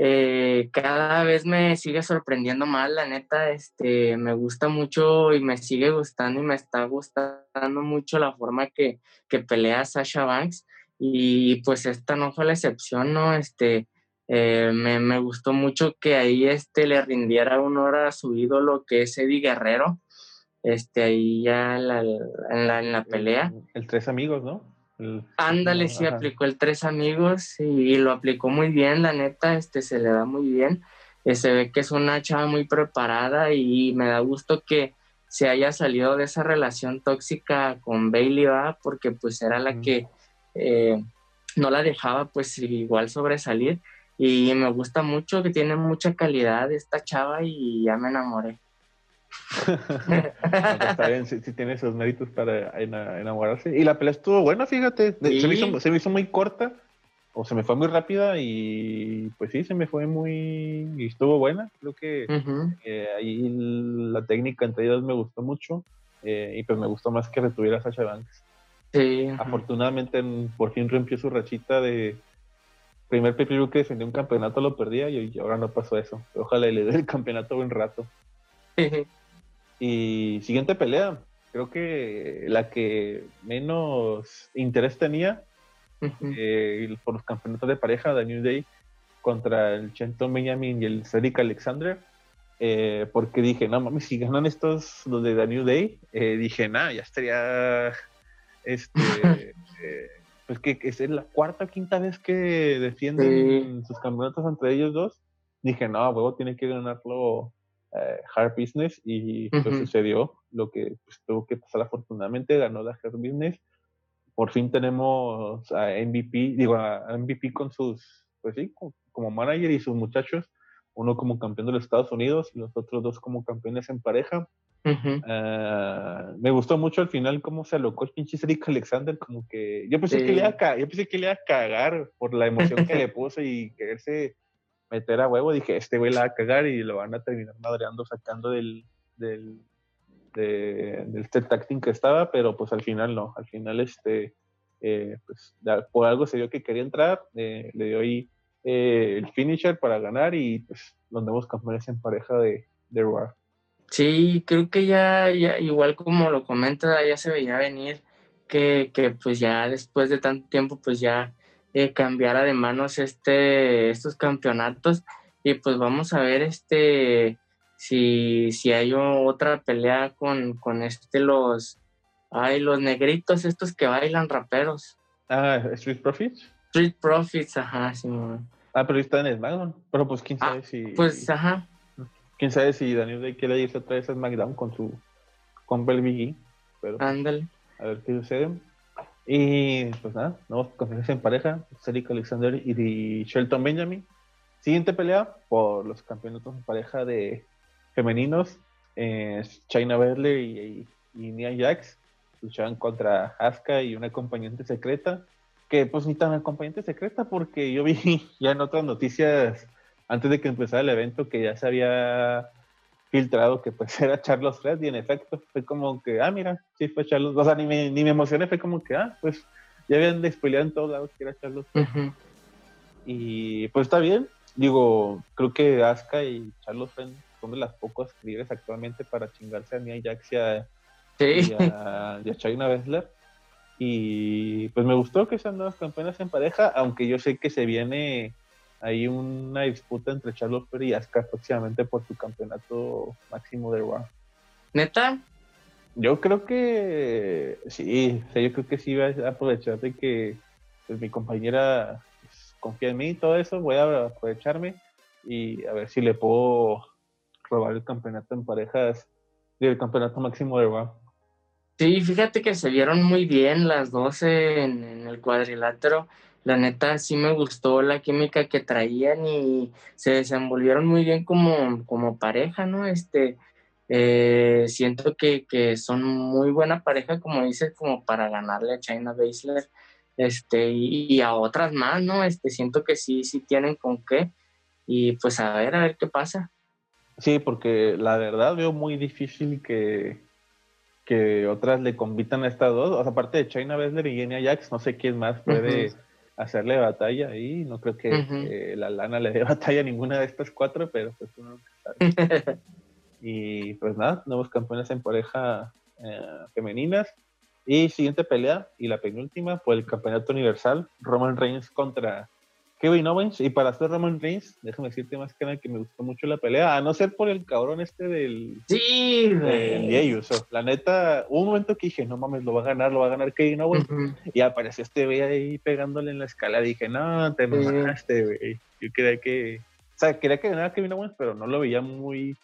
eh, cada vez me sigue sorprendiendo más, la neta, este, me gusta mucho y me sigue gustando y me está gustando mucho la forma que, que pelea Sasha Banks y pues esta no fue la excepción, ¿no? Este, eh, me, me, gustó mucho que ahí este, le rindiera honor a su ídolo que es Eddie Guerrero, este, ahí ya en la, en la, en la pelea. El, el Tres Amigos, ¿no? Ándale, sí, aplicó el tres amigos y, lo aplicó muy bien, la neta, este se le da muy bien. Eh, se ve que es una chava muy preparada y me da gusto que se haya salido de esa relación tóxica con Bailey, ¿va? porque pues era la que eh, no la dejaba pues igual sobresalir y me gusta mucho que tiene mucha calidad esta chava y ya me enamoré. [LAUGHS] está bien, sí, tiene esos méritos para enamorarse. Y la pelea estuvo buena, fíjate. Se, me hizo, muy corta, o se me fue muy rápida, y pues sí, se me fue muy. y estuvo buena. Creo que eh, ahí la técnica entre ellos me gustó mucho, eh, y pues me gustó más que retuviera a Sasha Banks. Afortunadamente, por fin rompió su rachita de primer pay que defendió un campeonato lo perdía y ahora no pasó eso. Ojalá le dé el campeonato buen rato. Y siguiente pelea, creo que la que menos interés tenía eh, por los campeonatos de pareja de New Day contra el Chenton Benjamin y el Cedric Alexander. Eh, porque dije, no mames, si ganan estos los de The New Day, eh, dije, nada, ya estaría. Este, [LAUGHS] pues que, es la cuarta o quinta vez que defienden sus campeonatos entre ellos dos. Dije, no, huevo, tiene que ganarlo eh, hard Business y pues sucedió lo que pues, tuvo que pasar afortunadamente, ganó la Hard Business. Por fin tenemos a MVP, digo, a MVP con sus, pues sí, como, manager y sus muchachos, uno como campeón de los Estados Unidos y los otros dos como campeones en pareja. Ah, me gustó mucho al final cómo se alocó el pinche Eric Alexander, como que yo pensé, que le iba a yo pensé que le iba a cagar por la emoción que [LAUGHS] le puso y quererse meter a huevo, dije, este güey la va a cagar y lo van a terminar madreando, sacando del, del, del set tacting que estaba, pero pues al final no, al final este, eh, pues por algo se dio que quería entrar, eh, le dio ahí eh, el finisher para ganar y pues nos vemos campeones en pareja de, de Raw. Sí, creo que ya, ya, igual como lo comenta, ya se veía venir que, que pues ya después de tanto tiempo pues ya eh, cambiara de manos este, estos campeonatos y pues vamos a ver este si, si hay otra pelea con, con este los ay los negritos estos que bailan raperos. Ah, Street Profits. Street Profits, ajá, sí. Ah, pero está en SmackDown. Pero pues quién sabe ah, si. Pues ajá. Quién sabe si Daniel Day quiere irse otra vez a SmackDown con su con Belvigi. Pero Ándale. A ver qué sucede. Y pues nada, nuevos campeones en pareja, Cedric Alexander y Shelton Benjamin. Siguiente pelea por los campeonatos en pareja de femeninos, China Berle y, Nia Jax luchaban contra Asuka y una acompañante secreta. que pues ni tan acompañante secreta, porque yo vi [LAUGHS] ya en otras noticias, antes de que empezara el evento, que ya se había filtrado que pues [LAUGHS] era Charles Fred, y en efecto, fue como que, ah, mira, sí fue Charles, o sea, ni me, ni me emocioné, fue como que, ah, pues ya habían despoleado en todos lados que era Charles Fred. Y pues está bien, digo, creo que Asuka y Charles Fred son de las pocas líderes actualmente para chingarse a Nia Jax y a, y a, y a China Baszler. Y pues me gustó que sean nuevas campeonas en pareja, aunque yo sé que se viene ahí una disputa entre Charlotte Flair y Asuka próximamente por su campeonato máximo de Raw. ¿Neta? Yo creo que sí, yo creo que sí va a aprovechar de que pues, mi compañera pues, confía en mí y todo eso, voy a aprovecharme y a ver si le puedo robar el campeonato en parejas y el campeonato máximo de Raw. Sí, fíjate que se vieron muy bien las dos en, el cuadrilátero. La neta sí me gustó la química que traían y se desenvolvieron muy bien como, como pareja, ¿no? Este, eh, siento que, son muy buena pareja, como dices, como para ganarle a China Baszler este, y, a otras más, ¿no? Este, siento que sí, sí tienen con qué. Y pues a ver, a ver qué pasa. Sí, porque la verdad veo muy difícil que, que otras le convitan a estas dos. O sea, aparte de China Baszler y Genia Jax, no sé quién más puede hacerle batalla ahí. No creo que la lana le dé [LAUGHS] batalla a ninguna de estas cuatro, pero pues uno sabe. [LAUGHS] y pues nada, nuevos campeones en pareja eh, femeninas. Y siguiente pelea, y la penúltima, fue el campeonato universal, Roman Reigns contra Kevin Owens, y para hacer Roman Reigns, déjame decirte más que nada que me gustó mucho la pelea, a no ser por el cabrón este del. Sí, del Uso. La neta, hubo un momento que dije, no mames, lo va a ganar, lo va a ganar Kevin Owens. Y apareció este güey ahí pegándole en la escala. Dije, no, te mamaste, güey. Yo quería que. O sea, quería que ganara Kevin Owens, pero no lo veía muy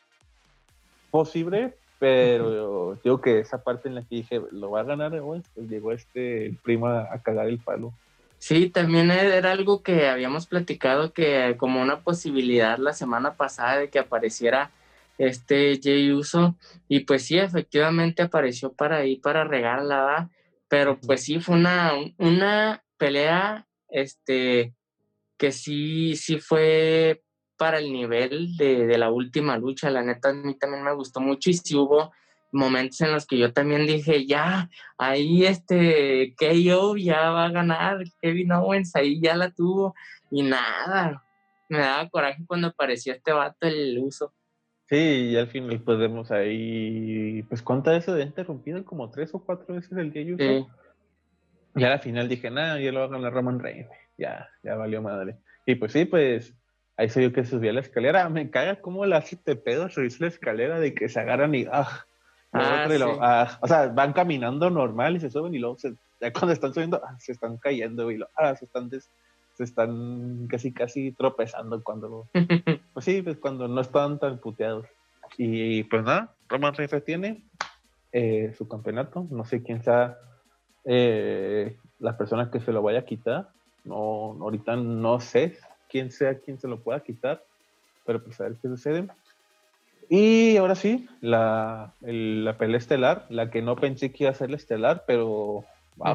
posible. Pero digo que esa parte en la que dije, lo va a ganar Owens, pues llegó este prima a cagar el palo. Sí, también era algo que habíamos platicado que como una posibilidad la semana pasada de que apareciera este Jay Uso y pues sí, efectivamente apareció para ahí para regarla, pero pues sí fue una, una pelea este que sí, sí fue para el nivel de, de la última lucha, la neta a mí también me gustó mucho y sí hubo momentos en los que yo también dije, ya, ahí este KO ya va a ganar, Kevin Owens ahí ya la tuvo y nada, me daba coraje cuando apareció este vato el uso. Sí, y al final pues vemos ahí, pues cuántas veces de interrumpido, como tres o cuatro veces el que Sí. Y al final dije, nada, ya lo va a ganar Roman Reigns, ya, ya valió madre. Y pues sí, pues ahí se vio que subía la escalera, me caga como la hace de pedo subirse la escalera de que se agarran y, ah, Ah, ah, o sea, van caminando normal y se suben y luego ya cuando están subiendo ah, se están cayendo y se están se están casi casi tropezando cuando [LAUGHS] pues sí, pues cuando no están tan puteados. Y pues nada, Roman Reigns tiene eh, su campeonato, no sé quién sea eh, la persona que se lo vaya a quitar, no ahorita no sé quién sea quien se lo pueda quitar, pero pues a ver qué sucede. Y ahora sí, la, la pelea estelar, la que no pensé que iba a ser la estelar, pero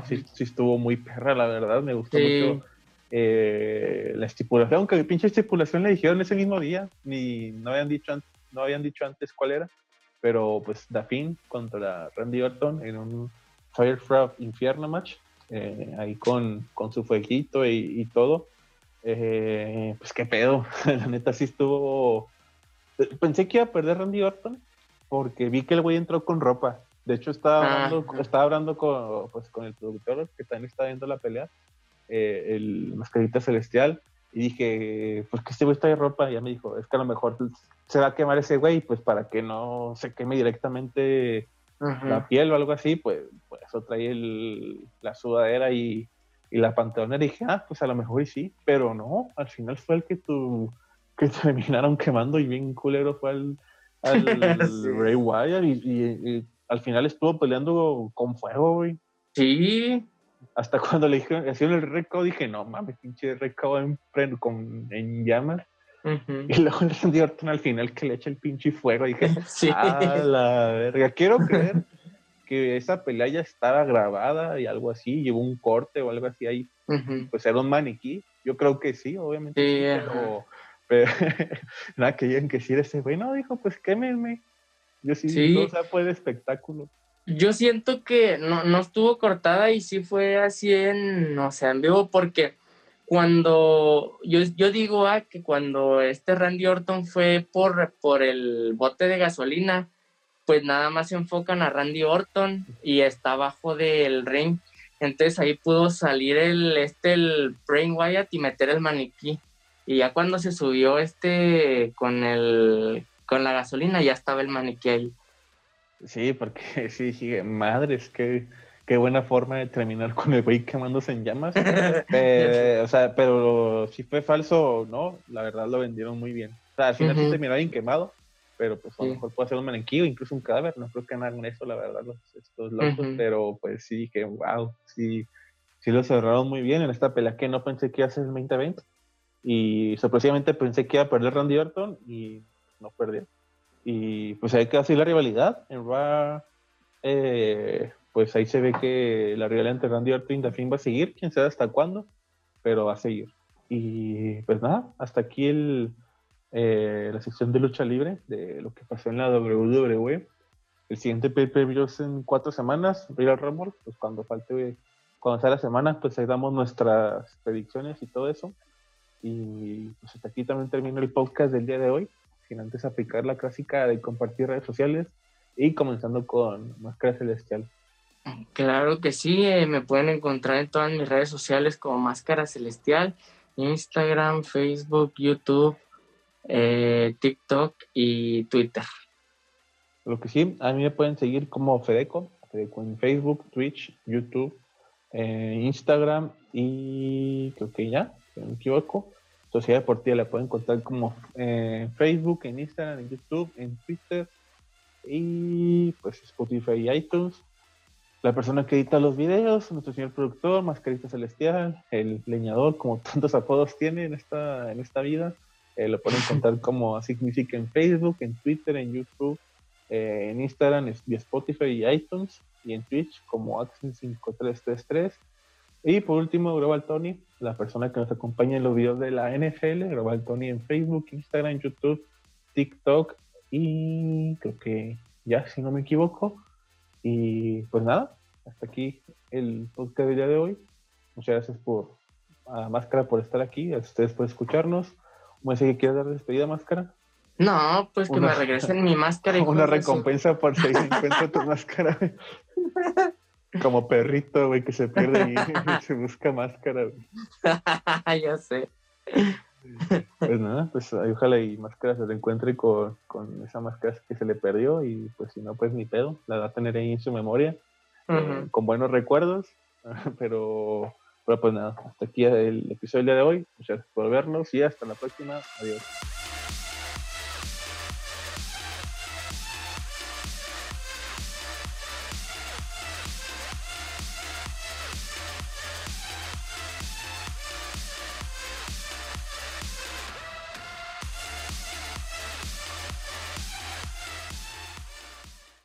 sí, estuvo muy perra, la verdad, me gustó mucho eh, la estipulación, aunque la pinche estipulación le dijeron ese mismo día, ni no habían dicho, no habían dicho antes cuál era, pero pues Dafin contra Randy Orton en un Firefrog Infierno match, eh, ahí con, con, su fueguito y, todo. Eh, pues qué pedo, [LAUGHS] la neta sí estuvo Pensé que iba a perder Randy Orton porque vi que el güey entró con ropa. De hecho, estaba ah, hablando, estaba hablando con, pues, con el productor que también está viendo la pelea, eh, el Mascarita Celestial, y dije, pues que este güey está de ropa. Y ya me dijo, es que a lo mejor se va a quemar ese güey, pues para que no se queme directamente la piel o algo así, pues, pues eso trae el, la sudadera y, y la pantalonera. Y dije, ah, pues a lo mejor y sí, pero no, al final fue el que tu que [LAUGHS] terminaron quemando y bien culero fue al, al [LAUGHS] Ray Wyatt y, al final estuvo peleando con fuego, güey. Sí. Hasta cuando le dijeron, hicieron el reco, dije, no mames, pinche reco en, con, en llamas. Y luego el Randy Orton al final que le echa el pinche fuego, dije, [LAUGHS] sí. a la verga, quiero creer que esa pelea ya estaba grabada y algo así, llevó un corte o algo así ahí, pues era un maniquí. Yo creo que sí, obviamente. pero, [LAUGHS] nada que digan que sí ese güey, no, dijo, pues quémenme. Yo sí, sí. o sea, fue de espectáculo. Yo siento que no, no estuvo cortada y sí fue así en, o sea, en vivo, porque cuando yo, yo digo ah, que cuando este Randy Orton fue por, por el bote de gasolina, pues nada más se enfocan a Randy Orton y está abajo del ring. Entonces ahí pudo salir el, este, el Brain Wyatt y meter el maniquí. Y ya cuando se subió este con el con la gasolina ya estaba el maniquí ahí. Sí, porque [LAUGHS] sí, sí, madres, que qué buena forma de terminar con el güey quemándose en llamas. [LAUGHS] Eh, o sea, pero si fue falso no, la verdad lo vendieron muy bien. O sea, al final sí terminó bien quemado, pero pues a lo mejor puede ser un o incluso un cadáver. No creo que hagan eso, la verdad, los, estos locos. Pero pues sí dije, wow, sí, sí lo cerraron muy bien en esta pelea que no pensé que iba a ser el 2020. Y sorpresivamente pensé que iba a perder Randy Orton y no perdió. Y pues ahí quedó así la rivalidad. En Raw, eh, pues ahí se ve que la rivalidad entre Randy Orton y The va a seguir, quién sabe hasta cuándo, pero va a seguir. Y pues nada, hasta aquí el, eh, la sección de lucha libre de lo que pasó en la WWE. El siguiente pay-per-view es en cuatro semanas, Royal Rumble, pues cuando falte, cuando sea la semana, pues ahí damos nuestras predicciones y todo eso. Y pues hasta aquí también termino el podcast del día de hoy, sin antes aplicar la clásica de compartir redes sociales y comenzando con Máscara Celestial. Claro que sí, eh, me pueden encontrar en todas mis redes sociales como Máscara Celestial, Instagram, Facebook, YouTube, eh, TikTok y Twitter. Lo que sí, a mí me pueden seguir como Fedeco, Fedeco en Facebook, Twitch, YouTube, eh, Instagram y creo que ya, si no me equivoco. Sociedad Deportiva la pueden encontrar como en Facebook, en Instagram, en YouTube, en Twitter y pues Spotify y iTunes la persona que edita los videos, nuestro señor productor, Mascarita Celestial, el leñador, como tantos apodos tiene en esta, en esta vida. Eh, lo pueden encontrar [LAUGHS] como Music en Facebook, en Twitter, en YouTube, eh, en Instagram, y Spotify y iTunes, y en Twitch como Axel5333. Y por último, Global Tony, la persona que nos acompaña en los videos de la NFL, Global Tony en Facebook, Instagram, YouTube, TikTok y creo que ya, si no me equivoco. Y pues nada, hasta aquí el podcast del día de hoy. Muchas gracias por a Máscara por estar aquí, a ustedes por escucharnos. ¿Me que quieres dar despedida, Máscara? No, pues que me regresen mi máscara. Y [LAUGHS] una recompensa por seguir encuentro tu máscara. [LAUGHS] Como perrito, güey, que se pierde y [LAUGHS] [LAUGHS] se busca máscara. [LAUGHS] ya sé. Pues nada, pues ojalá y máscara se reencuentre con, con esa máscara que se le perdió y pues si no, pues ni pedo, la va a tener ahí en su memoria, eh, con buenos recuerdos, pero, pero pues nada, hasta aquí el episodio de hoy, muchas gracias por vernos y hasta la próxima, adiós.